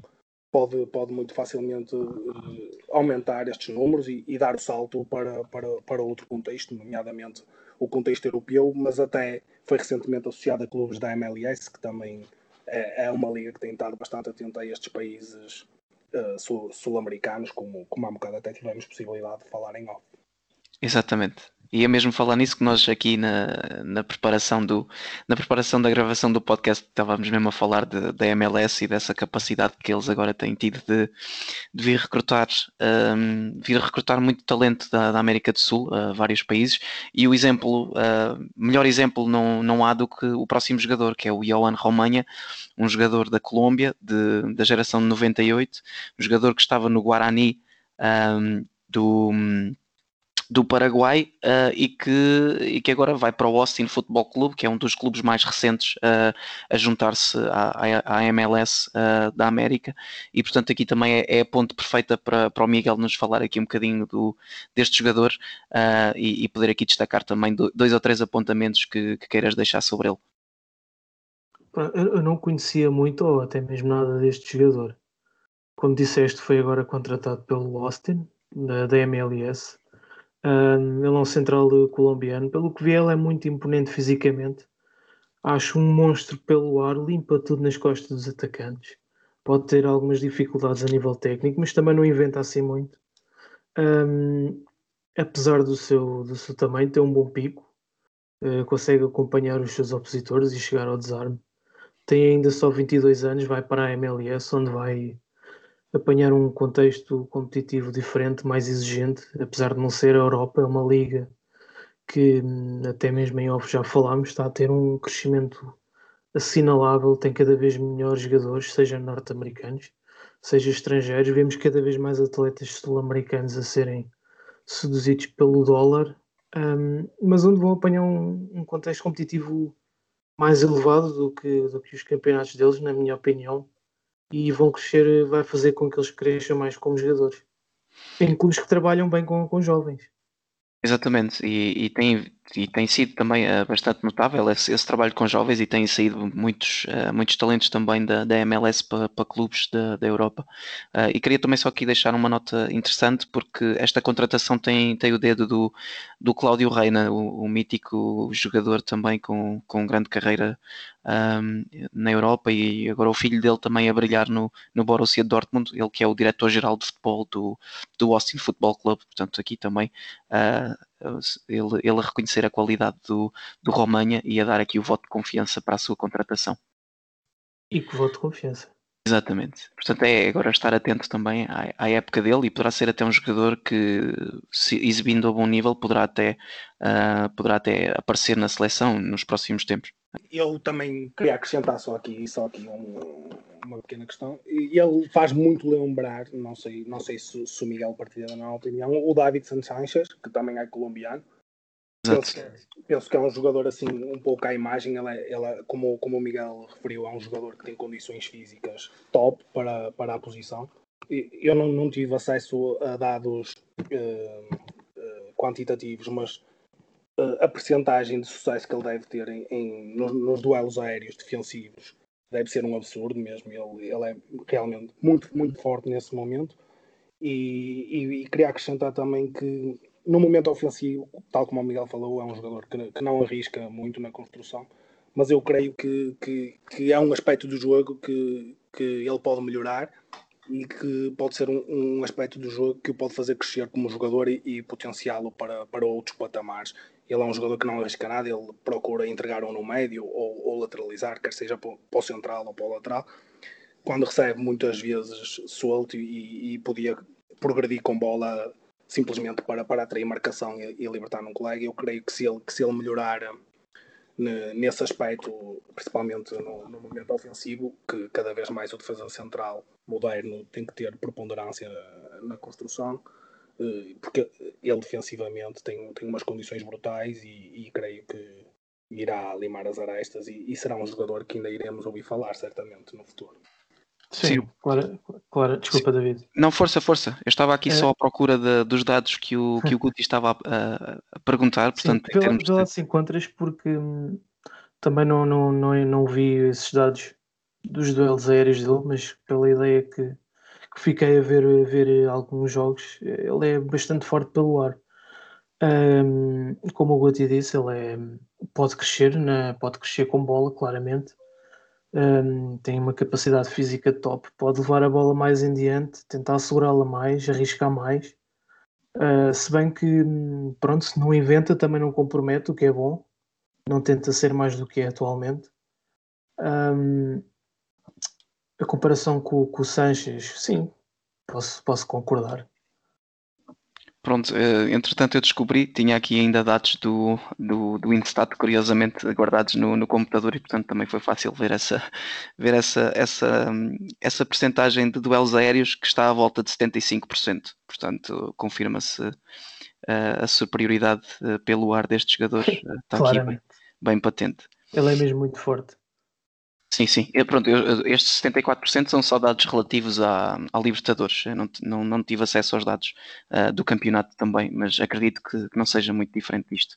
[SPEAKER 4] pode, pode muito facilmente uh, aumentar estes números e, e, dar o salto para, para, para outro contexto, nomeadamente o contexto europeu, mas até foi recentemente associado a clubes da MLS, que também é, é uma liga que tem estado bastante atenta a estes países uh, sul-americanos, como, como há um bocado até tivemos possibilidade de falar em off.
[SPEAKER 2] Exatamente. E é mesmo falar nisso que nós aqui na, na, preparação, do, na preparação da gravação do podcast estávamos mesmo a falar da MLS e dessa capacidade que eles agora têm tido de, de vir recrutar um, vir recrutar muito talento da, da, América do Sul a vários países. E o exemplo, uh, melhor exemplo não, não há do que o próximo jogador, que é o Johan Romanha, um jogador da Colômbia, de, da geração de 98, um jogador que estava no Guarani um, do do Paraguai uh, e, que, e que agora vai para o Austin Football Club, que é um dos clubes mais recentes uh, a juntar-se à, à, MLS uh, da América. E portanto, aqui também é, é, a ponte perfeita para, para o Miguel nos falar aqui um bocadinho do, deste jogador e, e, poder aqui destacar também dois ou três apontamentos que, que queiras deixar sobre ele.
[SPEAKER 3] Eu não conhecia muito ou até mesmo nada deste jogador. Como disseste, foi agora contratado pelo Austin, da, da MLS um, ele é um central colombiano. Pelo que vi, ele é muito imponente fisicamente. Acho um monstro pelo ar, limpa tudo nas costas dos atacantes. Pode ter algumas dificuldades a nível técnico, mas também não inventa assim muito. Um, apesar do seu, do seu tamanho, tem um bom pico. Uh, consegue acompanhar os seus opositores e chegar ao desarme. Tem ainda só 22 anos, vai para a MLS, onde vai apanhar um contexto competitivo diferente, mais exigente, apesar de não ser a Europa, é uma liga que hum, até mesmo em off já falámos, está a ter um crescimento assinalável, tem cada vez melhores jogadores, seja norte-americanos, seja estrangeiros, vemos cada vez mais atletas sul-americanos a serem seduzidos pelo dólar, um, mas onde vão apanhar um, um, contexto competitivo mais elevado do que, do que os campeonatos deles, na minha opinião, e vão crescer, vai fazer com que eles cresçam mais como jogadores. Tem clubes que trabalham bem com, com jovens.
[SPEAKER 2] Exatamente, e, e, tem, e tem sido também uh, bastante notável esse, esse, trabalho com jovens e tem saído muitos, uh, muitos talentos também da, da MLS para, para clubes da, da Europa. Uh, e queria também só aqui deixar uma nota interessante, porque esta contratação tem, tem o dedo do, do Cláudio Reina, o, o mítico jogador também com, com grande carreira um, na Europa e agora o filho dele também a brilhar no, no Borussia Dortmund, ele que é o diretor-geral de futebol do, do Austin Football Club, portanto aqui também ele, ele a reconhecer a qualidade do, do Romanha e a dar aqui o voto de confiança para a sua contratação.
[SPEAKER 3] E que voto de confiança.
[SPEAKER 2] Exatamente. Portanto, é agora estar atento também à, à, época dele e poderá ser até um jogador que, se, exibindo a bom nível, poderá até, uh, poderá até aparecer na seleção nos próximos tempos.
[SPEAKER 4] Eu também queria acrescentar só aqui, só aqui um, uma pequena questão. E ele faz muito lembrar, não sei, não sei se, se o Miguel partilha da minha opinião, o David Sanchez, que também é colombiano. Penso, penso, que é um jogador assim, um pouco à imagem. Ele, é, ele é, como, como o Miguel referiu, é um jogador que tem condições físicas top para, para a posição. Eu não, não tive acesso a dados uh, uh, quantitativos, mas a percentagem de sucesso que ele deve ter em, em nos, nos, duelos aéreos defensivos deve ser um absurdo mesmo. Ele, ele é realmente muito, muito forte nesse momento. E, e, e queria acrescentar também que no momento ofensivo, tal como o Miguel falou, é um jogador que, que não arrisca muito na construção, mas eu creio que, que, que é um aspecto do jogo que, que ele pode melhorar e que pode ser um, um aspecto do jogo que o pode fazer crescer como jogador e, e potenciá-lo para, para outros patamares. Ele é um jogador que não arrisca nada, ele procura entregar um no médio ou, ou lateralizar, quer seja para, o central ou para o lateral. Quando recebe muitas vezes solto e, e podia progredir com bola simplesmente para, para atrair marcação e, e, libertar um colega. Eu creio que se ele, que se ele melhorar ne, nesse aspecto, principalmente no, no, momento ofensivo, que cada vez mais o defesa central moderno tem que ter preponderância na construção, porque ele defensivamente tem, tem umas condições brutais e, e creio que irá limar as arestas e, e será um jogador que ainda iremos ouvir falar certamente no futuro.
[SPEAKER 3] Sim, Sim. Claro, claro, desculpa, Sim. David.
[SPEAKER 2] Não, força, força. Eu estava aqui é... só à procura de, dos dados que o, que o Guti estava a, a, perguntar. Portanto,
[SPEAKER 3] Sim, pela, pela de... se encontras, porque hum, também não, não, não, não vi esses dados dos duelos aéreos dele, mas pela ideia que, que fiquei a ver, a ver alguns jogos, ele é bastante forte pelo ar. Um, como o Guti disse, ele é, pode crescer, né? pode crescer com bola, claramente um, tem uma capacidade física top, pode levar a bola mais em diante, tentar segurá-la mais, arriscar mais. Uh, se bem que, pronto, se não inventa, também não compromete, o que é bom. Não tenta ser mais do que é atualmente. Um, a comparação com, com o Sanches, sim, posso, posso concordar.
[SPEAKER 2] Pronto, uh, entretanto eu descobri, tinha aqui ainda dados do, do, do Instat, curiosamente guardados no, no computador e portanto também foi fácil ver essa, ver essa, essa, essa percentagem de duelos aéreos que está à volta de 75%. Portanto, confirma-se a superioridade pelo ar deste jogador está aqui bem, bem patente.
[SPEAKER 3] Ele é mesmo muito forte.
[SPEAKER 2] Sim, sim. Eu, pronto, eu, estes 74% são só dados relativos à, à Libertadores. Eu não, não, não tive acesso aos dados uh, do campeonato também, mas acredito que, que, não seja muito diferente disto.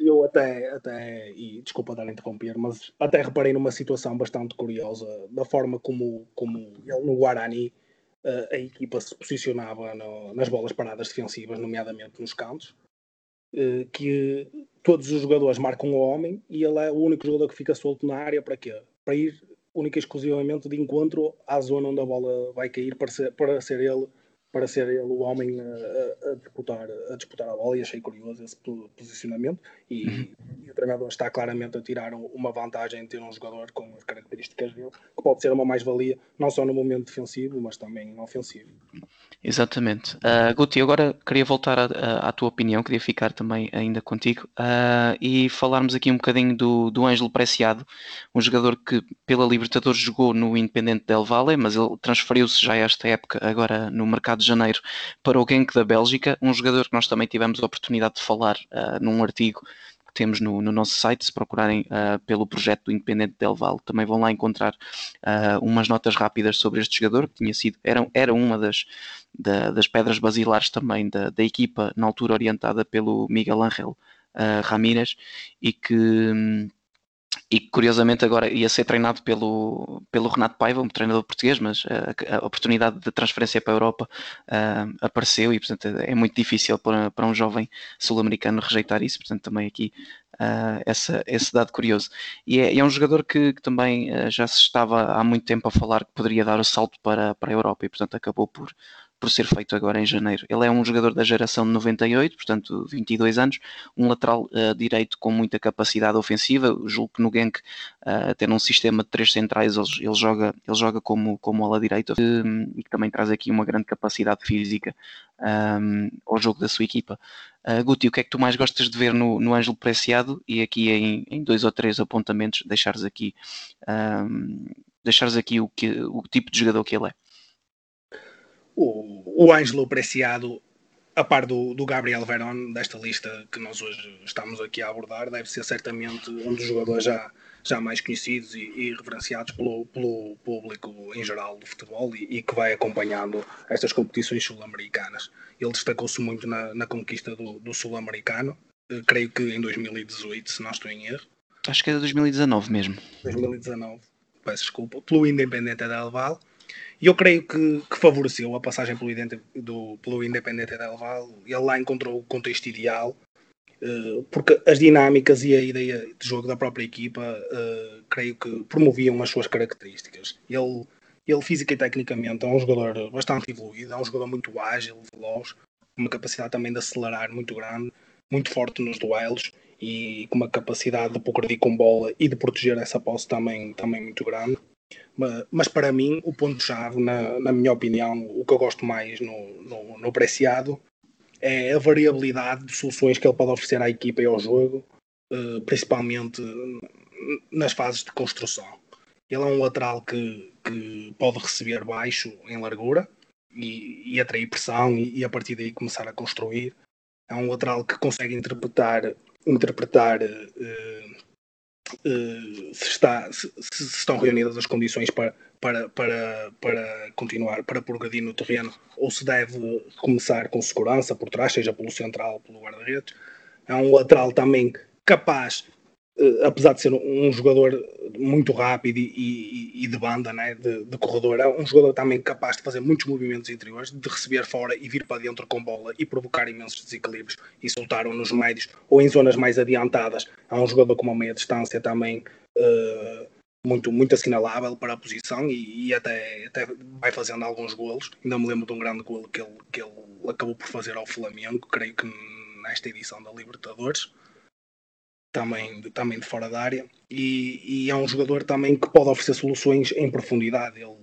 [SPEAKER 4] Eu até, até, e desculpa dar a interromper, mas até reparei numa situação bastante curiosa da forma como, como ele no Guarani uh, a equipa se posicionava no, nas bolas paradas defensivas, nomeadamente nos cantos, uh, que todos os jogadores marcam o homem e ele é o único jogador que fica solto na área para quê? Para ir única e exclusivamente de encontro à zona onde a bola vai cair para ser, para ser ele para ser ele o homem a, a, disputar, a disputar a bola e achei curioso esse posicionamento e, uhum. e, o treinador está claramente a tirar uma vantagem em ter um jogador com as características dele que pode ser uma mais-valia não só no momento defensivo mas também ofensivo.
[SPEAKER 2] Exatamente. Uh, Guti, agora queria voltar à tua opinião, queria ficar também ainda contigo uh, e falarmos aqui um bocadinho do, do Ângelo Preciado, um jogador que pela Libertadores jogou no Independente Del Valle, mas ele transferiu-se já esta época, agora no mercado de janeiro, para o Genk da Bélgica, um jogador que nós também tivemos a oportunidade de falar uh, num artigo que temos no, no nosso site, se procurarem uh, pelo projeto do Independente Del Valle, também vão lá encontrar uh, umas notas rápidas sobre este jogador, que tinha sido, era, era uma das, da, das pedras basilares também da, da, equipa, na altura orientada pelo Miguel Ángel uh, Ramírez, e que. Um, e curiosamente agora ia ser treinado pelo, pelo Renato Paiva, um treinador português, mas a, a oportunidade de transferência para a Europa uh, apareceu e portanto é muito difícil para, para um jovem sul-americano rejeitar isso, portanto também aqui uh, essa, esse dado curioso. E é, é um jogador que, que também uh, já se estava há muito tempo a falar que poderia dar o salto para, para a Europa e portanto acabou por, por ser feito agora em janeiro. Ele é um jogador da geração de 98, portanto 22 anos, um lateral uh, direito com muita capacidade ofensiva. Julgo que no Genk, uh, tendo um sistema de três centrais, ele, ele, joga, ele joga como, como ala direita um, e que também traz aqui uma grande capacidade física um, ao jogo da sua equipa. Uh, Guti, o que é que tu mais gostas de ver no, no Ângelo Preciado? E aqui em, em dois ou três apontamentos, deixares aqui, um, deixares aqui o, que, o tipo de jogador que ele é
[SPEAKER 4] o, o Ângelo Preciado, a par do, do Gabriel Verón, desta lista que nós hoje estamos aqui a abordar, deve ser certamente um dos jogadores já, já mais conhecidos e, e referenciados pelo, pelo público em geral do futebol e, e que vai acompanhando estas competições sul-americanas. Ele destacou-se muito na, na conquista do, do sul-americano, eh, creio que em 2018, se não estou em erro.
[SPEAKER 2] Acho que é de 2019 mesmo.
[SPEAKER 4] 2019, peço desculpa, pelo Independente Del Valle e eu creio que, que favoreceu a passagem pelo, do, pelo Independente Del Valle. Ele lá encontrou o contexto ideal, uh, porque as dinâmicas e a ideia de jogo da própria equipa, uh, creio que promoviam as suas características. Ele, ele física e tecnicamente é um jogador bastante evoluído, é um jogador muito ágil, veloz, com uma capacidade também de acelerar muito grande, muito forte nos duelos e com uma capacidade de progredir com bola e de proteger essa posse também, também muito grande. Mas para mim, o ponto-chave, na, na, minha opinião, o que eu gosto mais no, no, no Preciado é a variabilidade de soluções que ele pode oferecer à equipa e ao jogo, eh, principalmente nas fases de construção. Ele é um lateral que, que pode receber baixo em largura e, e atrair pressão e, e, a partir daí começar a construir. É um lateral que consegue interpretar, interpretar uh, uh, se, está, se, se, estão reunidas as condições para, para, para, para continuar, para progredir no terreno, ou se deve começar com segurança por trás, seja pelo central, pelo guarda-redes. É um lateral também capaz apesar de ser um, jogador muito rápido e, e, e de banda, né, de, de, corredor, é um jogador também capaz de fazer muitos movimentos interiores, de receber fora e vir para dentro com bola e provocar imensos desequilíbrios e soltar-o nos médios ou em zonas mais adiantadas. É um jogador com uma meia distância também uh, muito, muito assinalável para a posição e, e, até, até vai fazendo alguns golos. Ainda me lembro de um grande golo que ele, que ele acabou por fazer ao Flamengo, creio que nesta edição da Libertadores também, também de fora da área, e, e, é um jogador também que pode oferecer soluções em profundidade. Ele,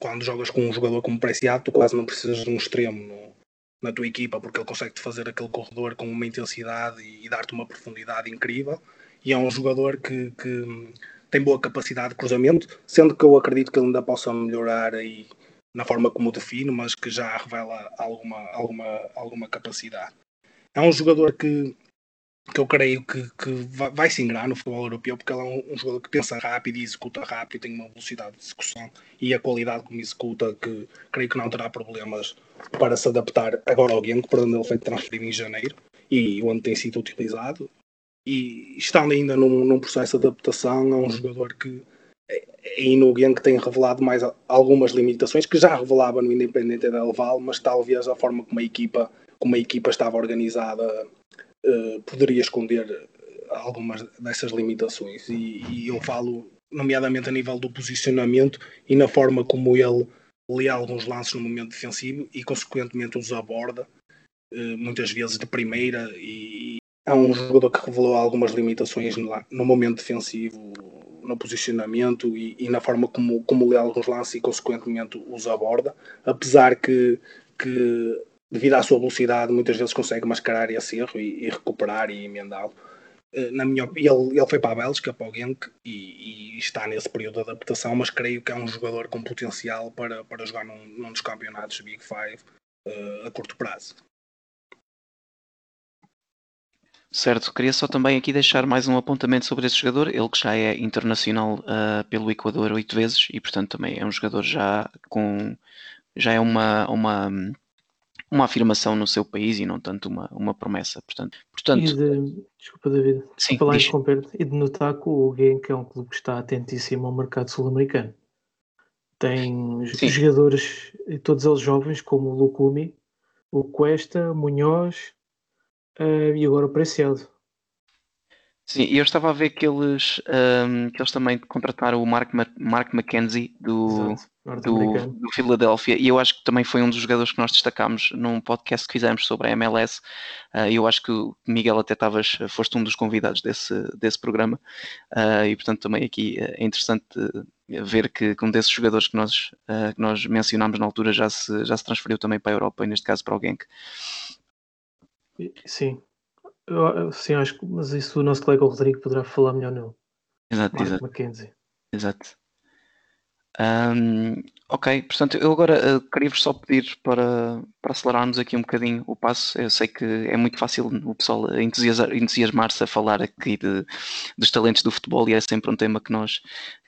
[SPEAKER 4] quando jogas com um jogador como Preciado, tu quase não precisas de um extremo no, na tua equipa, porque ele consegue-te fazer aquele corredor com uma intensidade e, e dar-te uma profundidade incrível. E é um jogador que, que, tem boa capacidade de cruzamento, sendo que eu acredito que ele ainda possa melhorar aí na forma como define, mas que já revela alguma, alguma, alguma capacidade. é um jogador que, que eu creio que, que vai, se ingrar no futebol europeu, porque ele é um, um, jogador que pensa rápido e executa rápido, tem uma velocidade de execução e a qualidade como executa, que creio que não terá problemas para se adaptar agora ao Genk, por onde ele foi transferido em janeiro e onde tem sido utilizado. E estando ainda num, num processo de adaptação, é um jogador que e no Genk tem revelado mais algumas limitações que já revelava no Independente Del Val, mas talvez a forma como a equipa, como a equipa estava organizada uh, poderia esconder algumas dessas limitações. E, e, eu falo, nomeadamente a nível do posicionamento e na forma como ele lê alguns lances no momento defensivo e, consequentemente, os aborda, uh, muitas vezes de primeira. E é um jogador que revelou algumas limitações no, no momento defensivo no posicionamento e, e, na forma como, como lê alguns lances e, consequentemente, os aborda. Apesar que, que, devido à sua velocidade, muitas vezes consegue mascarar esse erro e, e recuperar e emendá-lo. Eh, na minha ele, ele foi para a Bélgica, para o Genk, e, e, está nesse período de adaptação, mas creio que é um jogador com potencial para, para jogar num, num dos campeonatos Big Five uh, a curto prazo.
[SPEAKER 2] Certo, queria só também aqui deixar mais um apontamento sobre esse jogador, ele que já é internacional uh, pelo Equador oito vezes e portanto também é um jogador já com já é uma, uma, uma afirmação no seu país e não tanto uma, uma promessa. Portanto, portanto,
[SPEAKER 3] e de, desculpa David, sim, falar em e de notar que o Genk é um clube que está atentíssimo ao mercado sul-americano. Tem sim. jogadores, todos eles jovens, como o Lucumi, o Cuesta, Munhoz, Uh, e agora o Preciado.
[SPEAKER 2] Sim, e eu estava a ver que eles, um, que eles também contrataram o Mark, Ma Mark McKenzie do, do, do Philadelphia e eu acho que também foi um dos jogadores que nós destacámos num podcast que fizemos sobre a MLS uh, e eu acho que o Miguel até estavas, foste um dos convidados desse, desse programa uh, e portanto também aqui é interessante ver que um desses jogadores que nós, uh, que nós mencionámos na altura já se, já se transferiu também para a Europa e neste caso para o Genk.
[SPEAKER 3] Sim. Eu, sim, acho que, mas isso o nosso colega Rodrigo poderá falar melhor não.
[SPEAKER 2] Exato, Mark exato. Mackenzie. Exato. Um, ok, portanto, eu agora uh, queria-vos só pedir para, para acelerarmos aqui um bocadinho o passo. Eu sei que é muito fácil o pessoal entusiasmar-se a falar aqui de, dos talentos do futebol e é sempre um tema que nós,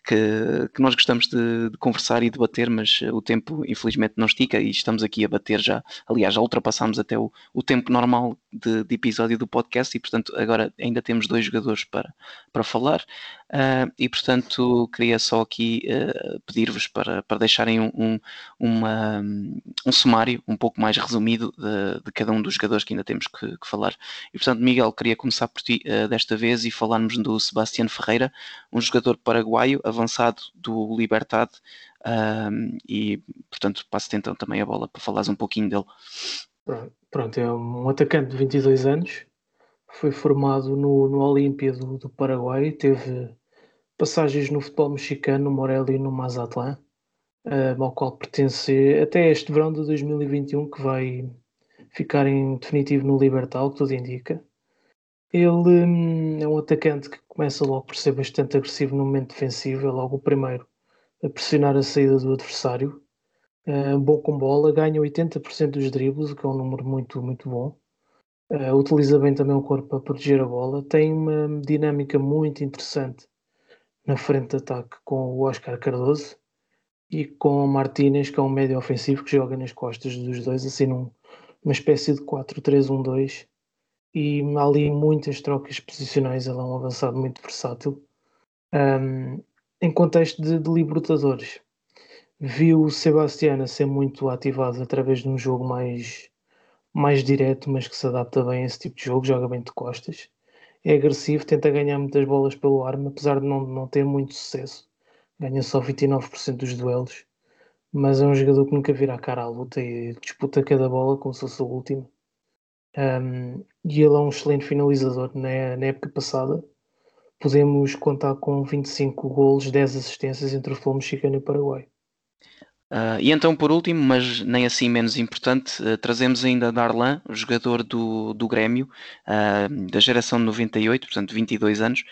[SPEAKER 2] que, que nós gostamos de, de, conversar e debater, mas o tempo infelizmente não estica e estamos aqui a bater já. Aliás, já ultrapassámos até o, o tempo normal de, de, episódio do podcast e, portanto, agora ainda temos dois jogadores para, para falar. Uh, e, portanto, queria só aqui uh, pedir-vos para, para deixarem um, um, uma, um sumário um pouco mais resumido de, de, cada um dos jogadores que ainda temos que, que falar. E, portanto, Miguel, queria começar por ti uh, desta vez e falarmos do Sebastião Ferreira, um jogador paraguaio avançado do Libertad um, e, portanto, passo-te então também a bola para falares um pouquinho dele.
[SPEAKER 3] Pronto, é um atacante de 22 anos, foi formado no, no Olímpia do, do Paraguai, teve passagens no futebol mexicano, no Morelia e no Mazatlán, um, ao qual pertence até este verão de 2021, que vai ficar em definitivo no Libertal, que tudo indica. Ele hum, é um atacante que começa logo por ser bastante agressivo no momento defensivo, é logo o primeiro a pressionar a saída do adversário. Uh, bom com bola, ganha 80% dos dribles, o que é um número muito, muito bom. Uh, utiliza bem também o corpo para proteger a bola. Tem uma dinâmica muito interessante na frente de ataque com o Oscar Cardoso e com o Martínez, que é um médio ofensivo que joga nas costas dos dois, assim num, numa espécie de 4-3-1-2 e há ali muitas trocas posicionais. Ele é um avançado muito versátil. Um, em contexto de, de, Libertadores, viu o Sebastián a ser muito ativado através de um jogo mais, mais direto, mas que se adapta bem a esse tipo de jogo, joga bem de costas. É agressivo, tenta ganhar muitas bolas pelo arma, apesar de não, não ter muito sucesso. Ganha só 29% dos duelos, mas é um jogador que nunca vira a cara à luta e disputa cada bola como se fosse a última. Um, e ele é um excelente finalizador. Na, época passada, podemos contar com 25 golos, 10 assistências entre o futebol mexicano e o Paraguai.
[SPEAKER 2] Uh, e então, por último, mas nem assim menos importante, uh, trazemos ainda Darlan, jogador do, do Grêmio, uh, da geração de 98, portanto 22 anos,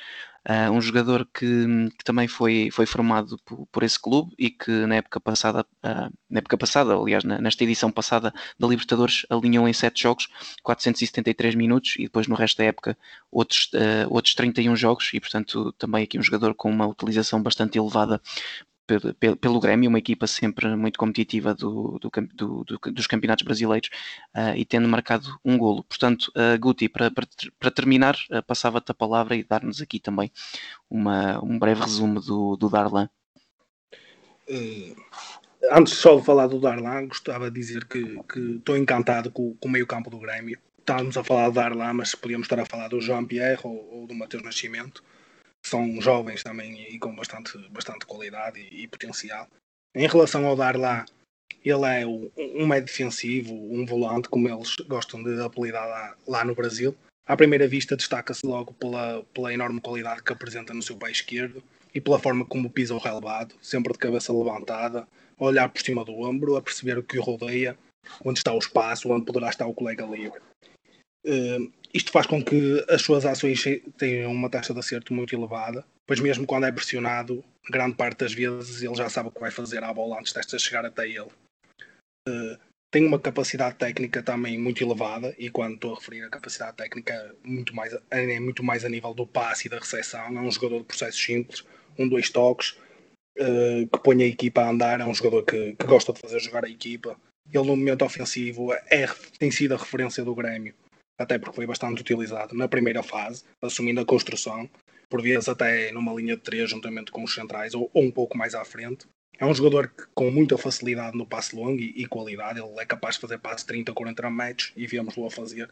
[SPEAKER 2] um jogador que, que, também foi, foi formado por, por, esse clube e que na época passada, na época passada, aliás, na, nesta edição passada da Libertadores, alinhou em 7 jogos, 473 minutos e depois no resto da época outros, outros 31 jogos e, portanto, também aqui um jogador com uma utilização bastante elevada pelo, Grêmio, uma equipa sempre muito competitiva do, do, do, dos campeonatos brasileiros uh, e tendo marcado um golo. Portanto, uh, Guti, para, terminar, uh, passava-te a palavra e dar-nos aqui também uma, um breve resumo do, Darlan.
[SPEAKER 4] antes só de falar do Darlan, gostava de dizer que, que estou encantado com, com o meio campo do Grêmio. Estávamos a falar do Darlan, mas podíamos estar a falar do João Pierre ou, ou do Mateus Nascimento são jovens também e com bastante, bastante qualidade e, e potencial. Em relação ao Darlan, ele é um médio defensivo, um volante, como eles gostam de apelidar lá, lá no Brasil. À primeira vista, destaca-se logo pela, pela enorme qualidade que apresenta no seu pé esquerdo e pela forma como pisa o relevado, sempre de cabeça levantada, a olhar por cima do ombro, a perceber o que o rodeia, onde está o espaço, onde poderá estar o colega livre. Isto faz com que as suas ações tenham uma taxa de acerto muito elevada, pois mesmo quando é pressionado, grande parte das vezes ele já sabe o que vai fazer à bola antes desta chegar até ele. Uh, tem uma capacidade técnica também muito elevada, e quando estou a referir a capacidade técnica, muito mais, é muito mais a nível do passe e da recepção. É um jogador de processos simples, um, dois toques, uh, que põe a equipa a andar. É um jogador que, que gosta de fazer jogar a equipa. Ele, no momento ofensivo, é, tem sido a referência do Grêmio até porque foi bastante utilizado na primeira fase, assumindo a construção, por vezes até numa linha de três juntamente com os centrais ou, ou um pouco mais à frente. É um jogador que, com muita facilidade no passe longo e, e, qualidade, ele é capaz de fazer passe 30, 40 metros e vemos-lo a fazer,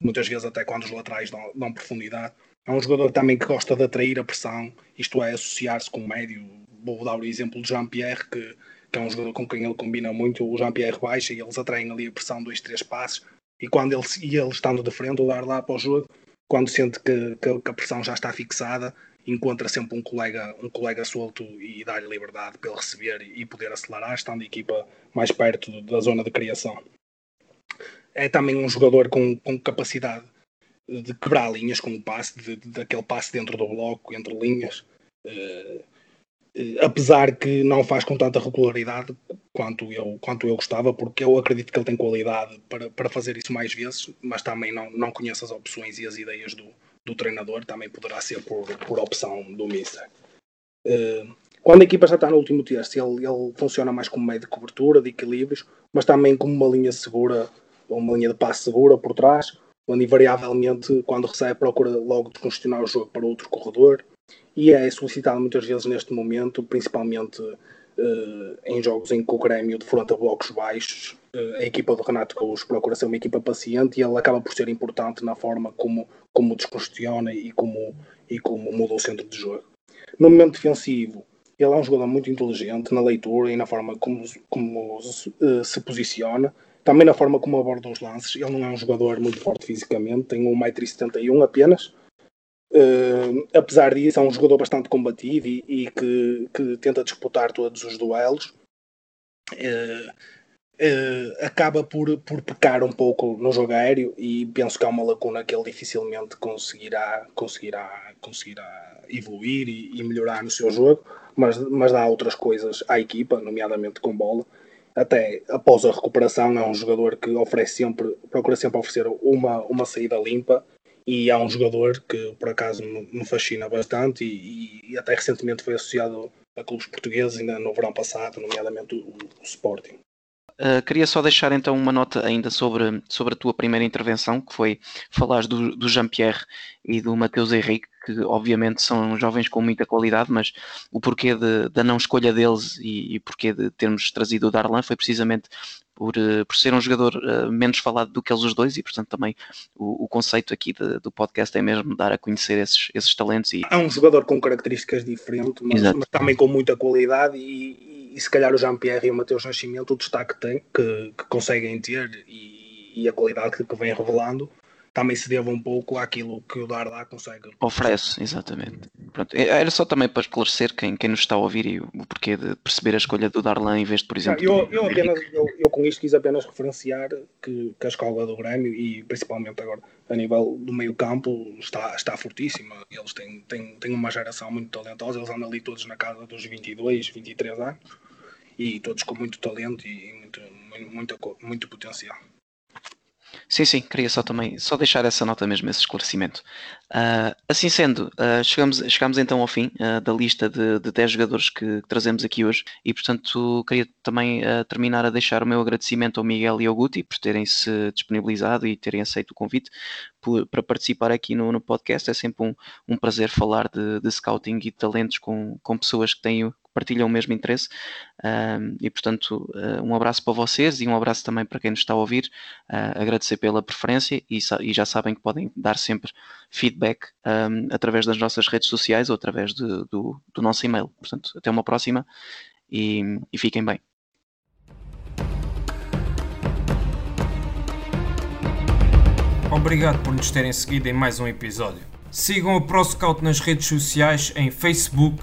[SPEAKER 4] muitas vezes até quando os laterais dão, dão profundidade. É um jogador também que gosta de atrair a pressão, isto é, associar-se com o médio. Vou dar o exemplo de Jean-Pierre, que, que é um jogador com quem ele combina muito. O Jean-Pierre baixa e eles atraem ali a pressão, dois, três passes e quando ele, e ele estando de frente, olhar lá para o jogo, quando sente que, que, que, a pressão já está fixada, encontra sempre um colega, um colega solto e dá-lhe liberdade para ele receber e poder acelerar, estando a equipa mais perto da zona de criação. É também um jogador com, com capacidade de quebrar linhas com o passe, de, de, daquele passe dentro do bloco, entre linhas. Uh, apesar que não faz com tanta regularidade quanto eu, quanto eu gostava, porque eu acredito que ele tem qualidade para, para fazer isso mais vezes, mas também não, não conheço as opções e as ideias do, do treinador, também poderá ser por, por opção do Mister. Uh, quando a equipa já está no último terço, ele, ele funciona mais como meio de cobertura, de equilíbrios, mas também como uma linha segura, ou uma linha de passe segura por trás, onde invariavelmente, quando recebe, procura logo descongestionar o jogo para outro corredor, e é solicitado muitas vezes neste momento, principalmente Uh, em jogos em que o Grêmio defronta blocos baixos, uh, a equipa do Renato Gaúcho procura ser uma equipa paciente e ele acaba por ser importante na forma como, como descongestiona e como, e como muda o centro de jogo. No momento defensivo, ele é um jogador muito inteligente na leitura e na forma como, como uh, se posiciona, também na forma como aborda os lances. Ele não é um jogador muito forte fisicamente, tem 1,71m apenas, Uh, apesar disso, é um jogador bastante combativo e, e que, que, tenta disputar todos os duelos. Uh, uh, acaba por, por pecar um pouco no jogo aéreo e penso que há uma lacuna que ele dificilmente conseguirá, conseguirá, conseguirá evoluir e, e melhorar no seu jogo, mas, mas dá outras coisas à equipa, nomeadamente com bola. Até após a recuperação, é um jogador que oferece sempre, procura sempre oferecer uma, uma saída limpa e há um jogador que por acaso me fascina bastante e, e até recentemente foi associado a clubes portugueses ainda no verão passado, nomeadamente o, o Sporting.
[SPEAKER 2] Uh, queria só deixar então uma nota ainda sobre, sobre a tua primeira intervenção, que foi falar do, do Jean-Pierre e do Mateus Henrique, que obviamente são jovens com muita qualidade, mas o porquê de, da não escolha deles e, e porquê de termos trazido o Darlan foi precisamente por, uh, por ser um jogador uh, menos falado do que eles os dois e portanto também o, o conceito aqui de, do podcast é mesmo dar a conhecer esses, esses talentos. E...
[SPEAKER 4] É um jogador com características diferentes, mas, mas também com muita qualidade e, e se calhar o Jean-Pierre e o Mateus Nascimento o destaque tem, que, que conseguem ter e, e a qualidade que, que vem revelando também se deva um pouco àquilo que o Darda consegue.
[SPEAKER 2] Oferece, exatamente. Pronto, é, era só também para esclarecer quem, quem nos está a ouvir e o porquê de perceber a escolha do Darlan em vez de, por exemplo.
[SPEAKER 4] eu, eu, apenas, eu, eu, com isto quis apenas referenciar que, que a escola do Grêmio e principalmente agora a nível do meio-campo está, está fortíssima. Eles têm, têm, têm uma geração muito talentosa, eles andam ali todos na casa dos 22, 23 anos e todos com muito talento e muito, muito, muito potencial.
[SPEAKER 2] Sim, sim, queria só também só deixar essa nota mesmo, esse esclarecimento. Uh, assim sendo, uh, chegamos, chegamos então ao fim uh, da lista de, de 10 jogadores que, que, trazemos aqui hoje e, portanto, queria também terminar a deixar o meu agradecimento ao Miguel e ao Guti por terem se disponibilizado e terem aceito o convite por, para participar aqui no, no, podcast. É sempre um, um prazer falar de, de, scouting e de talentos com, com pessoas que têm partilham o mesmo interesse. E portanto, uh, um abraço para vocês e um abraço também para quem nos está a ouvir. Uh, agradecer pela preferência e, e, já sabem que podem dar sempre feedback um, através das nossas redes sociais ou através de, do, do, nosso e-mail. Portanto, até uma próxima e, e fiquem bem.
[SPEAKER 1] Obrigado por nos terem seguido em mais um episódio. Sigam a ProScout nas redes sociais em Facebook,